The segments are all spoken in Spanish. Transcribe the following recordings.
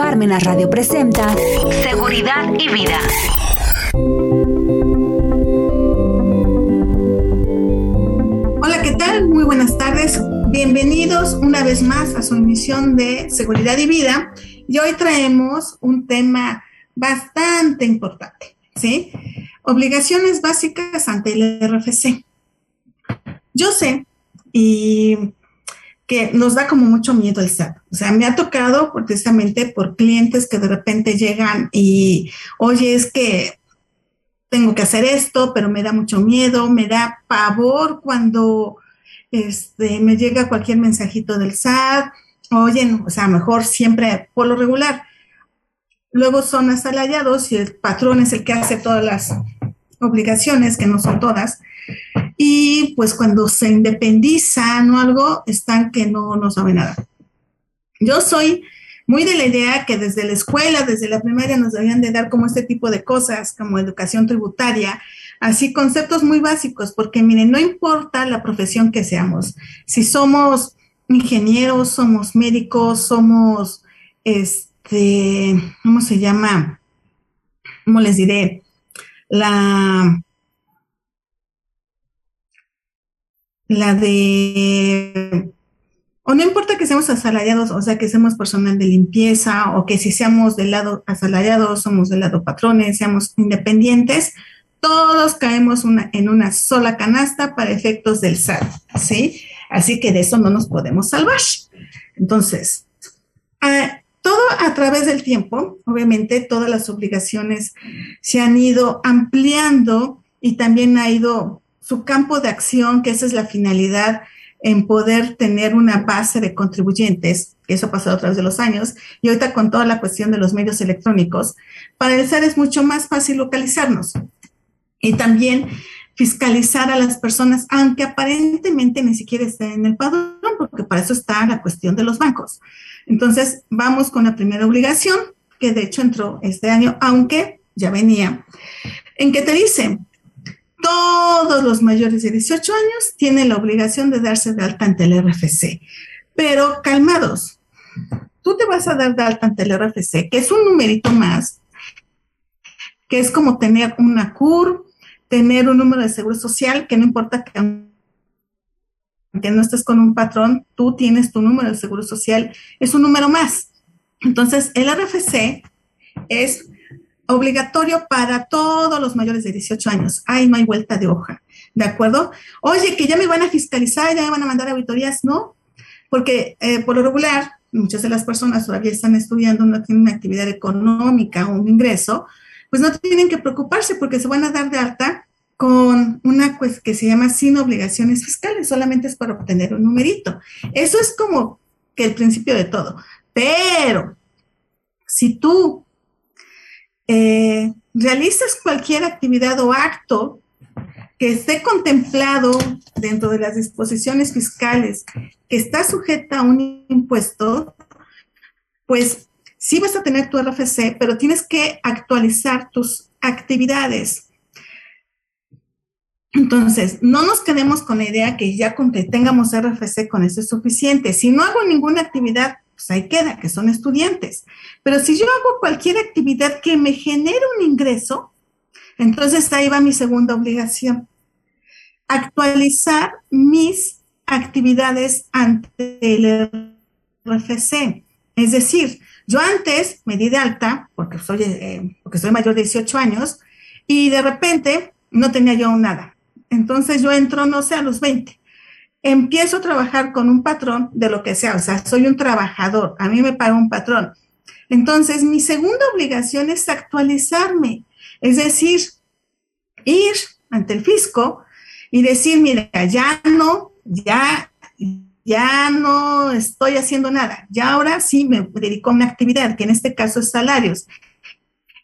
Parmenas Radio presenta Seguridad y Vida. Hola, ¿qué tal? Muy buenas tardes. Bienvenidos una vez más a su emisión de Seguridad y Vida. Y hoy traemos un tema bastante importante, ¿sí? Obligaciones básicas ante el RFC. Yo sé, y que nos da como mucho miedo el SAT. O sea, me ha tocado precisamente por clientes que de repente llegan y, oye, es que tengo que hacer esto, pero me da mucho miedo, me da pavor cuando este, me llega cualquier mensajito del SAT. Oye, o sea, mejor siempre por lo regular. Luego son asalariados y el patrón es el que hace todas las obligaciones, que no son todas y pues cuando se independizan o algo, están que no, no saben nada. Yo soy muy de la idea que desde la escuela, desde la primaria, nos deberían de dar como este tipo de cosas, como educación tributaria, así conceptos muy básicos, porque miren, no importa la profesión que seamos, si somos ingenieros, somos médicos, somos, este, ¿cómo se llama? ¿Cómo les diré? La la de, o no importa que seamos asalariados, o sea, que seamos personal de limpieza, o que si seamos del lado asalariados, somos del lado patrones, seamos independientes, todos caemos una, en una sola canasta para efectos del SAT, ¿sí? Así que de eso no nos podemos salvar. Entonces, todo a través del tiempo, obviamente todas las obligaciones se han ido ampliando y también ha ido su campo de acción, que esa es la finalidad en poder tener una base de contribuyentes, eso ha pasado a través de los años, y ahorita con toda la cuestión de los medios electrónicos, para el SAR es mucho más fácil localizarnos y también fiscalizar a las personas, aunque aparentemente ni siquiera estén en el padrón, porque para eso está la cuestión de los bancos. Entonces, vamos con la primera obligación, que de hecho entró este año, aunque ya venía, en que te dice, todos los mayores de 18 años tienen la obligación de darse de alta ante el RFC. Pero calmados, tú te vas a dar de alta ante el RFC, que es un numerito más, que es como tener una CUR, tener un número de seguro social, que no importa que no estés con un patrón, tú tienes tu número de seguro social, es un número más. Entonces, el RFC es obligatorio para todos los mayores de 18 años. Ahí no hay vuelta de hoja, ¿de acuerdo? Oye, que ya me van a fiscalizar, ya me van a mandar auditorías, ¿no? Porque eh, por lo regular, muchas de las personas todavía están estudiando, no tienen una actividad económica o un ingreso, pues no tienen que preocuparse porque se van a dar de alta con una pues, que se llama sin obligaciones fiscales, solamente es para obtener un numerito. Eso es como el principio de todo. Pero si tú eh, realizas cualquier actividad o acto que esté contemplado dentro de las disposiciones fiscales que está sujeta a un impuesto, pues sí vas a tener tu RFC, pero tienes que actualizar tus actividades. Entonces, no nos quedemos con la idea que ya con que tengamos RFC con eso es suficiente. Si no hago ninguna actividad pues ahí queda, que son estudiantes. Pero si yo hago cualquier actividad que me genere un ingreso, entonces ahí va mi segunda obligación. Actualizar mis actividades ante el RFC. Es decir, yo antes me di de alta, porque soy, eh, porque soy mayor de 18 años, y de repente no tenía yo nada. Entonces yo entro, no sé, a los 20 empiezo a trabajar con un patrón de lo que sea, o sea, soy un trabajador, a mí me paga un patrón. Entonces, mi segunda obligación es actualizarme, es decir, ir ante el fisco y decir, mira, ya no, ya, ya no estoy haciendo nada, ya ahora sí me dedico a una actividad, que en este caso es salarios.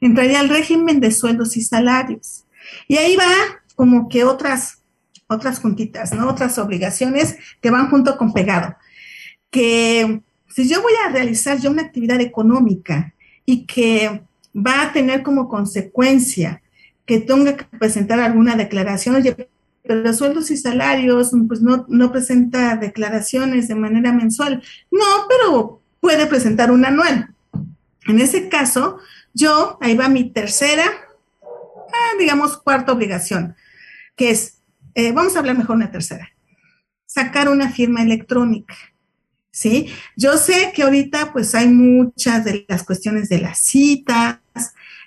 Entraría al régimen de sueldos y salarios. Y ahí va como que otras otras juntitas, ¿no? Otras obligaciones que van junto con pegado. Que si yo voy a realizar yo una actividad económica y que va a tener como consecuencia que tenga que presentar alguna declaración, oye, pero sueldos y salarios, pues no, no presenta declaraciones de manera mensual. No, pero puede presentar un anual. En ese caso, yo, ahí va mi tercera, ah, digamos, cuarta obligación, que es, eh, vamos a hablar mejor una tercera, sacar una firma electrónica. ¿Sí? Yo sé que ahorita pues hay muchas de las cuestiones de las citas,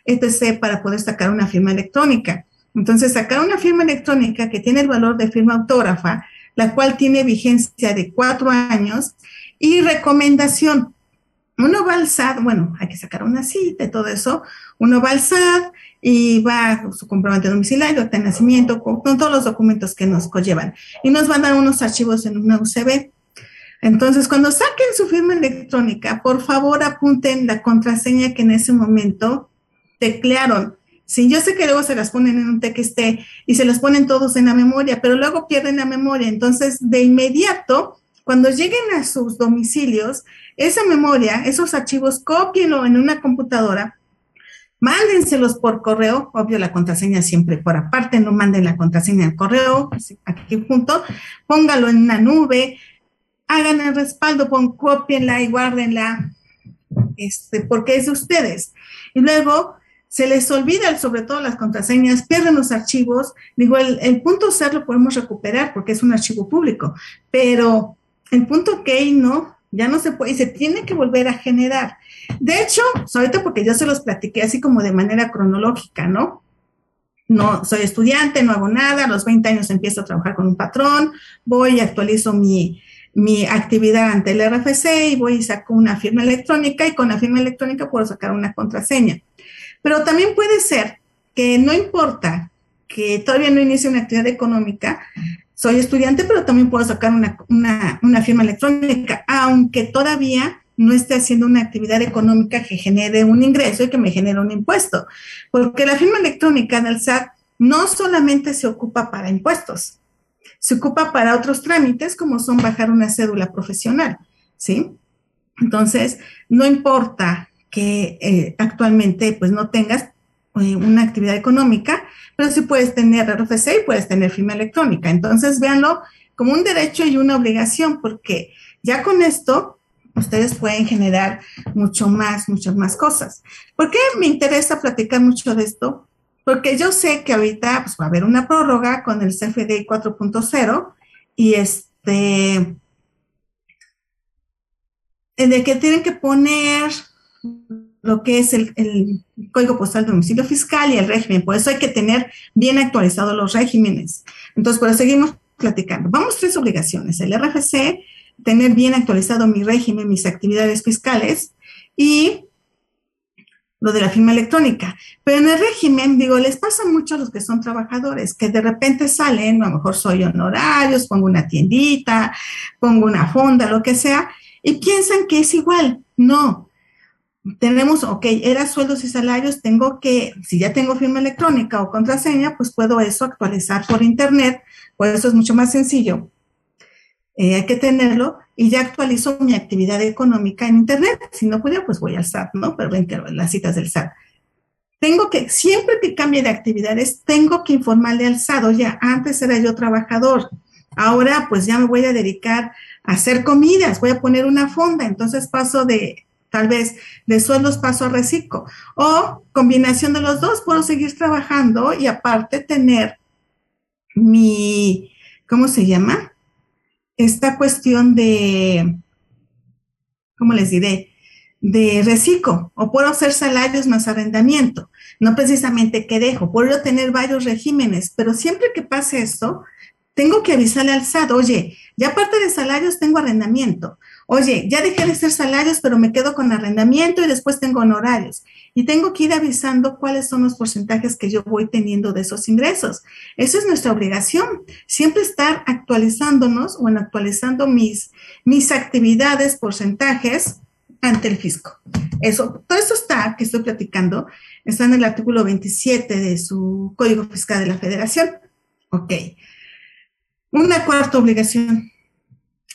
etc., para poder sacar una firma electrónica. Entonces, sacar una firma electrónica que tiene el valor de firma autógrafa, la cual tiene vigencia de cuatro años y recomendación. Uno va al SAT, bueno, hay que sacar una cita y todo eso. Uno va al SAT y va su comprobante domiciliario, de nacimiento, con, todos los documentos que nos conllevan. Y nos van a dar unos archivos en una UCB. Entonces, cuando saquen su firma electrónica, por favor apunten la contraseña que en ese momento teclearon. Sí, yo sé que luego se las ponen en un TXT y se las ponen todos en la memoria, pero luego pierden la memoria. Entonces, de inmediato, cuando lleguen a sus domicilios, esa memoria, esos archivos, cópienlo en una computadora, mándenselos por correo, obvio la contraseña siempre por aparte, no manden la contraseña al correo, aquí junto, póngalo en una nube, hagan el respaldo, pon, cópienla y guárdenla, este, porque es de ustedes. Y luego se les olvida sobre todo las contraseñas, pierden los archivos. Digo, el, punto C lo podemos recuperar porque es un archivo público, pero el punto K no, ya no se puede y se tiene que volver a generar. De hecho, ahorita porque yo se los platiqué así como de manera cronológica, ¿no? No, soy estudiante, no hago nada, a los 20 años empiezo a trabajar con un patrón, voy y actualizo mi, mi actividad ante el RFC y voy y saco una firma electrónica y con la firma electrónica puedo sacar una contraseña. Pero también puede ser que no importa que todavía no inicie una actividad económica, soy estudiante, pero también puedo sacar una, firma electrónica, aunque todavía no esté haciendo una actividad económica que genere un ingreso y que me genere un impuesto. Porque la firma electrónica del SAT no solamente se ocupa para impuestos, se ocupa para otros trámites como son bajar una cédula profesional, ¿sí? Entonces, no importa que eh, actualmente pues no tengas eh, una actividad económica, pero sí puedes tener RFC y puedes tener firma electrónica. Entonces, véanlo como un derecho y una obligación, porque ya con esto ustedes pueden generar mucho más, muchas más cosas. ¿Por qué me interesa platicar mucho de esto? Porque yo sé que ahorita pues, va a haber una prórroga con el CFDI 4.0 y este, de que tienen que poner lo que es el, código postal de domicilio fiscal y el régimen. Por eso hay que tener bien actualizados los regímenes. Entonces, por eso seguimos platicando. Vamos tres obligaciones. El RFC, tener bien actualizado mi régimen, mis actividades fiscales y lo de la firma electrónica. Pero en el régimen, digo, les pasa mucho a los que son trabajadores, que de repente salen, a lo mejor soy honorarios, pongo una tiendita, pongo una fonda, lo que sea, y piensan que es igual. No, tenemos, ok, era sueldos y salarios, tengo que, si ya tengo firma electrónica o contraseña, pues puedo eso actualizar por internet, pues eso es mucho más sencillo. Eh, hay que tenerlo y ya actualizo mi actividad económica en internet. Si no puedo, pues voy al SAT, ¿no? Pero ven que las citas del SAT. Tengo que, siempre que cambie de actividades, tengo que informarle al SAT, oye, antes era yo trabajador, ahora pues ya me voy a dedicar a hacer comidas, voy a poner una fonda, entonces paso de tal vez de sueldos paso a reciclo. O combinación de los dos, puedo seguir trabajando y aparte tener mi, ¿cómo se llama? Esta cuestión de, ¿cómo les diré? De reciclo. O puedo hacer salarios más arrendamiento. No precisamente que dejo, puedo tener varios regímenes, pero siempre que pase esto, tengo que avisarle al SAT, oye, ya aparte de salarios tengo arrendamiento Oye, ya dejé de ser salarios, pero me quedo con arrendamiento y después tengo honorarios. Y tengo que ir avisando cuáles son los porcentajes que yo voy teniendo de esos ingresos. Esa es nuestra obligación, siempre estar actualizándonos o actualizando mis, mis actividades, porcentajes ante el fisco. Eso, todo eso está, que estoy platicando, está en el artículo 27 de su Código Fiscal de la Federación. Ok. Una cuarta obligación,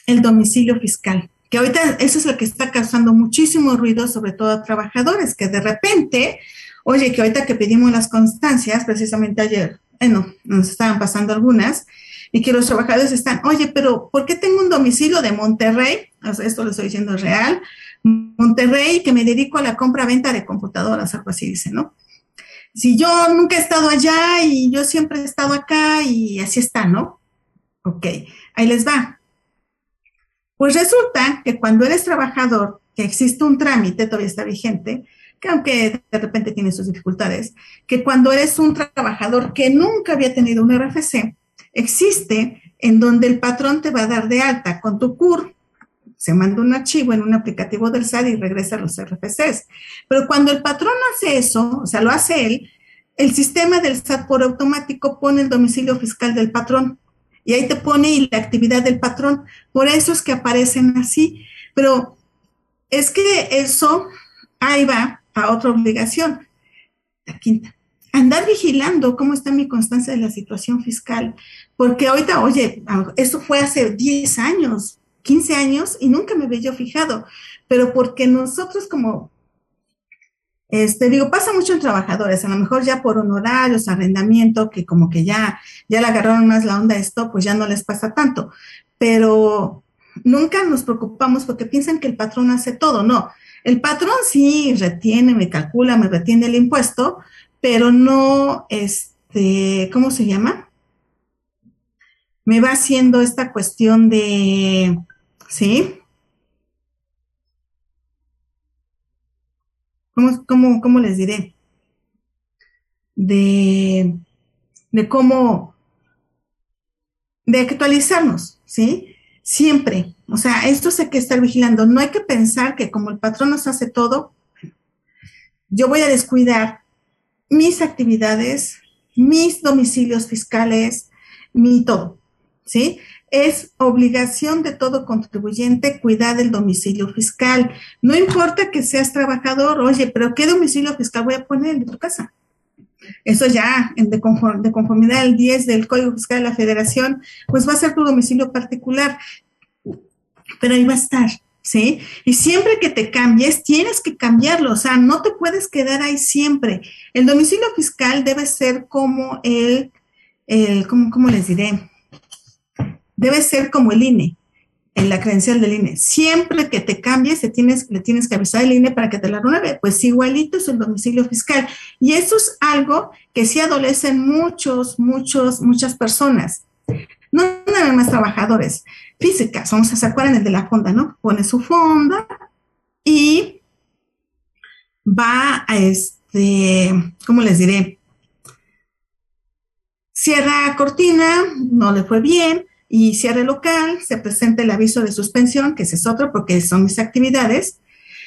el domicilio fiscal que ahorita eso es lo que está causando muchísimo ruido, sobre todo a trabajadores, que de repente, oye, que ahorita que pedimos las constancias, precisamente ayer, bueno, nos estaban pasando algunas, y que los trabajadores están, oye, pero ¿por qué tengo un domicilio de Monterrey? esto lo estoy diciendo real, Monterrey, que me dedico a la compra-venta de computadoras, algo así dice, ¿no? Si yo nunca he estado allá y yo siempre he estado acá y así está, ¿no? Ok, ahí les va. Pues resulta que cuando eres trabajador, que existe un trámite, todavía está vigente, que aunque de repente tiene sus dificultades, que cuando eres un trabajador que nunca había tenido un RFC, existe en donde el patrón te va a dar de alta con tu CUR, se manda un archivo en un aplicativo del SAT y regresa a los RFCs. Pero cuando el patrón hace eso, o sea, lo hace él, el sistema del SAT por automático pone el domicilio fiscal del patrón y ahí te pone la actividad del patrón. Por eso es que aparecen así. Pero es que eso, ahí va a otra obligación. La quinta. Andar vigilando cómo está mi constancia de la situación fiscal. Porque ahorita, oye, eso fue hace 10 años, 15 años y nunca me había fijado. Pero porque nosotros como este, digo, pasa mucho en trabajadores, a lo mejor ya por honorarios, arrendamiento, que como que ya, ya le agarraron más la onda esto, pues ya no les pasa tanto. Pero nunca nos preocupamos porque piensan que el patrón hace todo. No, el patrón sí retiene, me calcula, me retiene el impuesto, pero no, este, ¿cómo se llama? Me va haciendo esta cuestión de, ¿sí? ¿Cómo, cómo, les diré? De, de cómo, de actualizarnos, ¿sí? Siempre. O sea, esto hay que estar vigilando. No hay que pensar que como el patrón nos hace todo, yo voy a descuidar mis actividades, mis domicilios fiscales, mi todo, ¿sí? es obligación de todo contribuyente cuidar del domicilio fiscal. No importa que seas trabajador, oye, pero ¿qué domicilio fiscal voy a poner en tu casa? Eso ya, de, conformidad al 10 del Código Fiscal de la Federación, pues va a ser tu domicilio particular, pero ahí va a estar, ¿sí? Y siempre que te cambies, tienes que cambiarlo, o sea, no te puedes quedar ahí siempre. El domicilio fiscal debe ser como el, el ¿cómo, cómo les diré? Debe ser como el INE, en la credencial del INE. Siempre que te cambies, le tienes, que avisar al INE para que te la renueve. Pues igualito es el domicilio fiscal. Y eso es algo que sí adolecen muchos, muchos, muchas personas. No nada más trabajadores físicas. Vamos a se acuerdan el de la fonda, ¿no? Pone su fonda y va a este, ¿cómo les diré? Cierra cortina, no le fue bien, y cierre local, se presenta el aviso de suspensión, que ese es otro porque son mis actividades.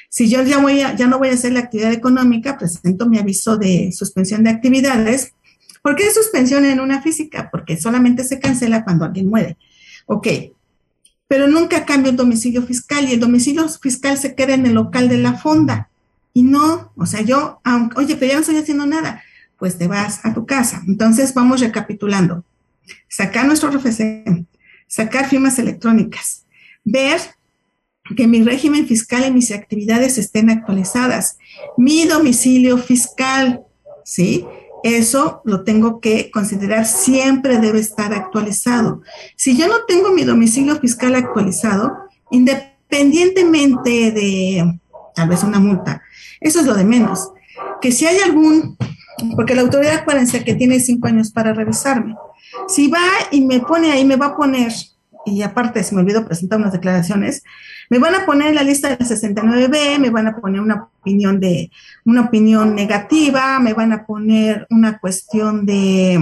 Si yo ya, voy ya no voy a hacer la actividad económica, presento mi aviso de suspensión de actividades. ¿Por qué suspensión en una física? Porque solamente se cancela cuando alguien muere. Ok, pero nunca cambio el domicilio fiscal y el domicilio fiscal se queda en el local de la fonda. Y no, o sea, yo, oye, pero ya no estoy haciendo nada, pues te vas a tu casa. Entonces, vamos recapitulando. Sacar nuestro RFC, sacar firmas electrónicas, ver que mi régimen fiscal y mis actividades estén actualizadas, mi domicilio fiscal, ¿sí? Eso lo tengo que considerar, siempre debe estar actualizado. Si yo no tengo mi domicilio fiscal actualizado, independientemente de tal vez una multa, eso es lo de menos. Que si hay algún, porque la autoridad, acuérdense que tiene cinco años para revisarme. Si va y me pone ahí, me va a poner, y aparte se me olvidó presentar unas declaraciones, me van a poner en la lista de 69B, me van a poner una opinión de, una opinión negativa, me van a poner una cuestión de,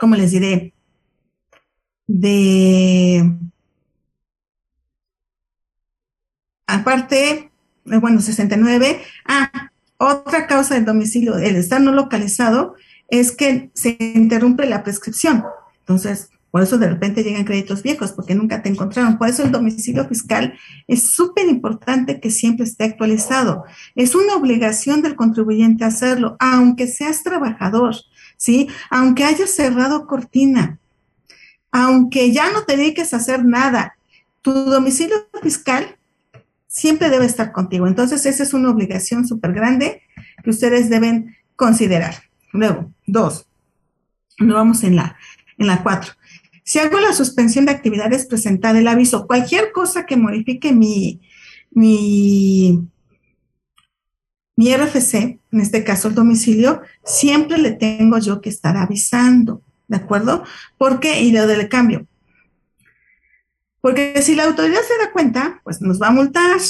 ¿cómo les diré? De, aparte, eh, bueno, 69, ah, otra causa del domicilio, el estar no localizado, es que se interrumpe la prescripción. Entonces, por eso de repente llegan créditos viejos, porque nunca te encontraron. Por eso el domicilio fiscal es súper importante que siempre esté actualizado. Es una obligación del contribuyente hacerlo, aunque seas trabajador, ¿sí? Aunque hayas cerrado cortina, aunque ya no te dediques a hacer nada, tu domicilio fiscal siempre debe estar contigo. Entonces, esa es una obligación súper grande que ustedes deben considerar. Luego, dos. No vamos en la, en la cuatro. Si hago la suspensión de actividades, presentar el aviso. Cualquier cosa que modifique mi, mi, mi RFC, en este caso el domicilio, siempre le tengo yo que estar avisando, ¿de acuerdo? ¿Por qué? Y lo del cambio. Porque si la autoridad se da cuenta, pues nos va a multar.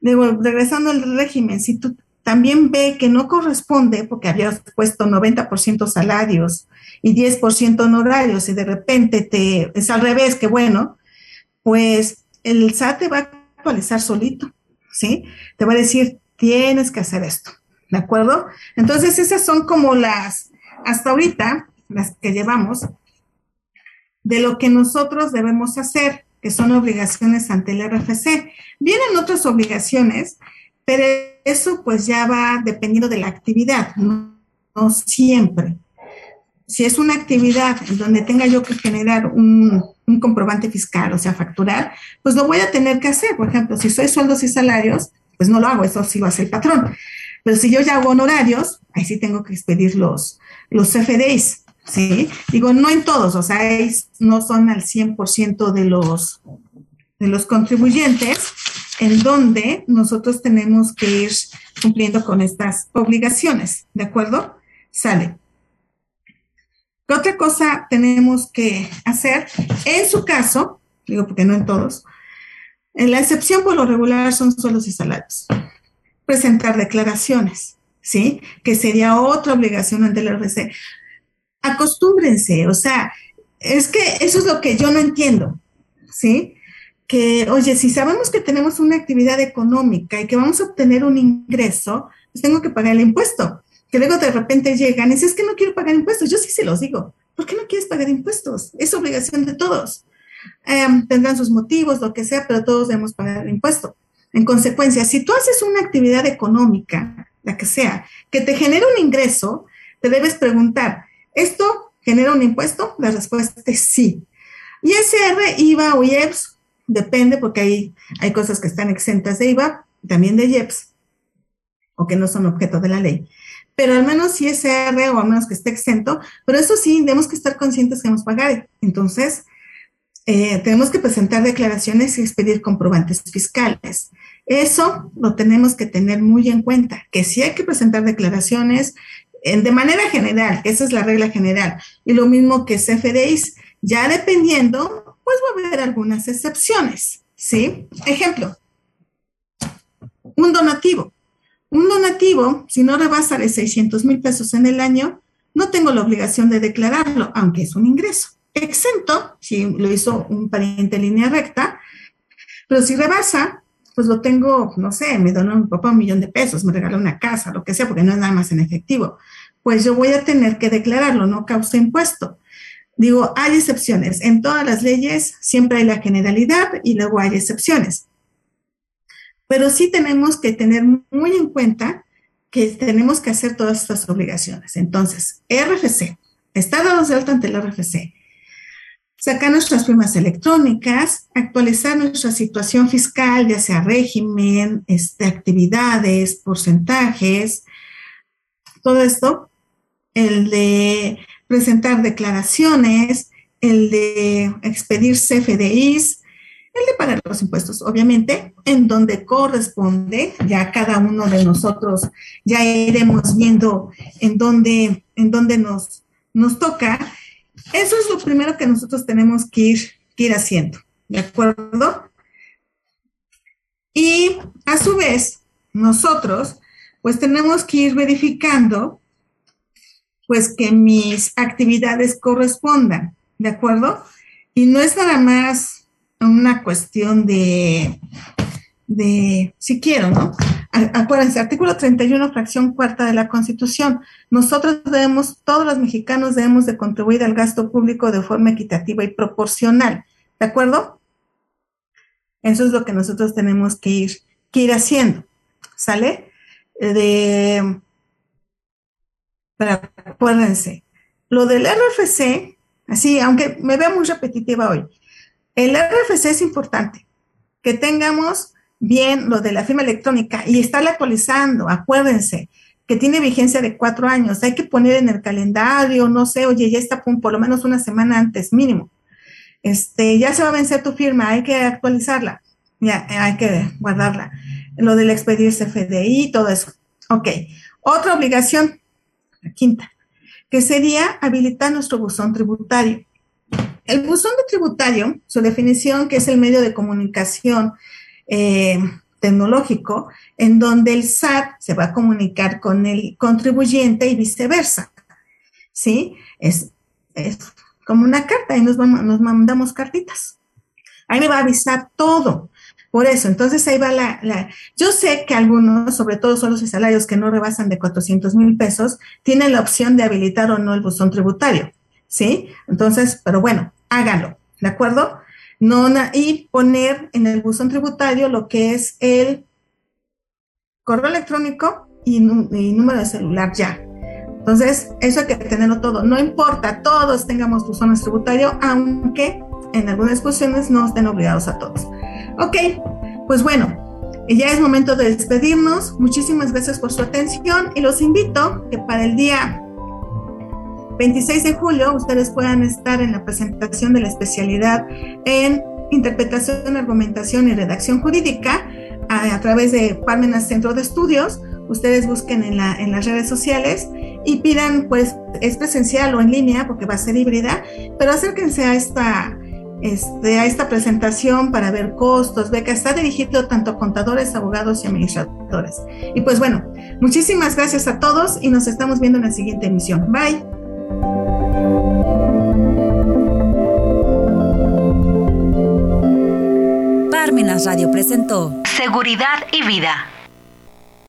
Digo, regresando al régimen, si tú también ve que no corresponde, porque habías puesto 90% salarios y 10% honorarios, y de repente te es al revés, que bueno, pues el SAT te va a actualizar solito, ¿sí? Te va a decir, tienes que hacer esto, ¿de acuerdo? Entonces, esas son como las, hasta ahorita, las que llevamos, de lo que nosotros debemos hacer, que son obligaciones ante el RFC. Vienen otras obligaciones, pero eso pues ya va dependiendo de la actividad, no, siempre. Si es una actividad donde tenga yo que generar un, comprobante fiscal, o sea, facturar, pues lo voy a tener que hacer. Por ejemplo, si soy sueldos y salarios, pues no lo hago, eso sí a ser el patrón. Pero si yo ya hago honorarios, ahí sí tengo que expedir los, los. ¿sí? Digo, no en todos, o sea, no son al 100% de los, de los contribuyentes, en donde nosotros tenemos que ir cumpliendo con estas obligaciones, ¿de acuerdo? Sale. ¿Qué otra cosa tenemos que hacer? En su caso, digo porque no en todos, en la excepción por lo regular son sueldos y salarios. Presentar declaraciones, ¿sí? Que sería otra obligación ante el RC acostúmbrense, o sea, es que eso es lo que yo no entiendo, ¿sí? Que, oye, si sabemos que tenemos una actividad económica y que vamos a obtener un ingreso, pues tengo que pagar el impuesto. Que luego de repente llegan y dicen, es que no quiero pagar impuestos. Yo sí se los digo, ¿por qué no quieres pagar impuestos? Es obligación de todos. Em, tendrán sus motivos, lo que sea, pero todos debemos pagar el impuesto. En consecuencia, si tú haces una actividad económica, la que sea, que te genera un ingreso, te debes preguntar, ¿Esto genera un impuesto? La respuesta es sí. ISR, IVA o IEPS, depende porque hay, hay cosas que están exentas de IVA, también de IEPS, o que no son objeto de la ley. Pero al menos ISR o al menos que esté exento, pero eso sí, tenemos que estar conscientes que vamos a pagar. Entonces, eh, tenemos que presentar declaraciones y expedir comprobantes fiscales. Eso lo tenemos que tener muy en cuenta, que sí hay que presentar declaraciones de manera general, esa es la regla general. Y lo mismo que CFDIs, ya dependiendo, pues va a haber algunas excepciones, ¿sí? Ejemplo, un donativo. Un donativo, si no rebasa de 600 mil pesos en el año, no tengo la obligación de declararlo, aunque es un ingreso. Exento, si lo hizo un pariente en línea recta, pero si rebasa, pues lo tengo, no sé, me donó mi papá un millón de pesos, me regaló una casa, lo que sea, porque no es nada más en efectivo, pues yo voy a tener que declararlo, no causa impuesto. Digo, hay excepciones. En todas las leyes siempre hay la generalidad y luego hay excepciones. Pero sí tenemos que tener muy en cuenta que tenemos que hacer todas estas obligaciones. Entonces, RFC, está dado de alta ante el RFC, sacar nuestras firmas electrónicas, actualizar nuestra situación fiscal, ya sea régimen, este, actividades, porcentajes, todo esto, el de presentar declaraciones, el de expedir CFDIs, el de pagar los impuestos, obviamente, en donde corresponde, ya cada uno de nosotros ya iremos viendo en dónde, en dónde nos, nos toca, eso es lo primero que nosotros tenemos que ir, ir haciendo, ¿de acuerdo? Y a su vez, nosotros, pues tenemos que ir verificando, pues que mis actividades correspondan, ¿de acuerdo? Y no es nada más una cuestión de, de si quiero, ¿no? Acuérdense, artículo 31, fracción cuarta de la Constitución. Nosotros debemos, todos los mexicanos debemos de contribuir al gasto público de forma equitativa y proporcional. ¿De acuerdo? Eso es lo que nosotros tenemos que ir, que ir haciendo. ¿Sale? De, pero acuérdense, lo del RFC, así, aunque me vea muy repetitiva hoy, el RFC es importante. Que tengamos bien lo de la firma electrónica y estarla actualizando, acuérdense que tiene vigencia de cuatro años, hay que poner en el calendario, no sé, oye, ya está por lo menos una semana antes mínimo, este, ya se va a vencer tu firma, hay que actualizarla, ya, hay que guardarla. Lo del expedirse FDI, todo eso. Ok. Otra obligación, la quinta, que sería habilitar nuestro buzón tributario. El buzón de tributario, su definición, que es el medio de comunicación eh, tecnológico, en donde el SAT se va a comunicar con el contribuyente y viceversa. ¿Sí? Es, es como una carta y nos, nos mandamos cartitas. Ahí me va a avisar todo. Por eso, entonces ahí va la, Yo sé que algunos, sobre todo son los salarios que no rebasan de 400 mil pesos, tienen la opción de habilitar o no el buzón tributario, ¿sí? Entonces, pero bueno, háganlo, ¿de acuerdo? No, y poner en el buzón tributario lo que es el correo electrónico y, número de celular ya. Entonces, eso hay que tenerlo todo. No importa, todos tengamos buzones tributario, aunque en algunas cuestiones no estén obligados a todos. Ok, pues bueno, ya es momento de despedirnos. Muchísimas gracias por su atención y los invito que para el día 26 de julio ustedes puedan estar en la presentación de la especialidad en interpretación, argumentación y redacción jurídica a, través de Parmenas Centro de Estudios. Ustedes busquen en, en las redes sociales y pidan, pues, es presencial o en línea porque va a ser híbrida, pero acérquense a esta este, a esta presentación para ver costos, beca, está dirigido tanto a contadores, abogados y administradores. Y pues bueno, muchísimas gracias a todos y nos estamos viendo en la siguiente emisión. Bye. Parmenas Radio presentó Seguridad y Vida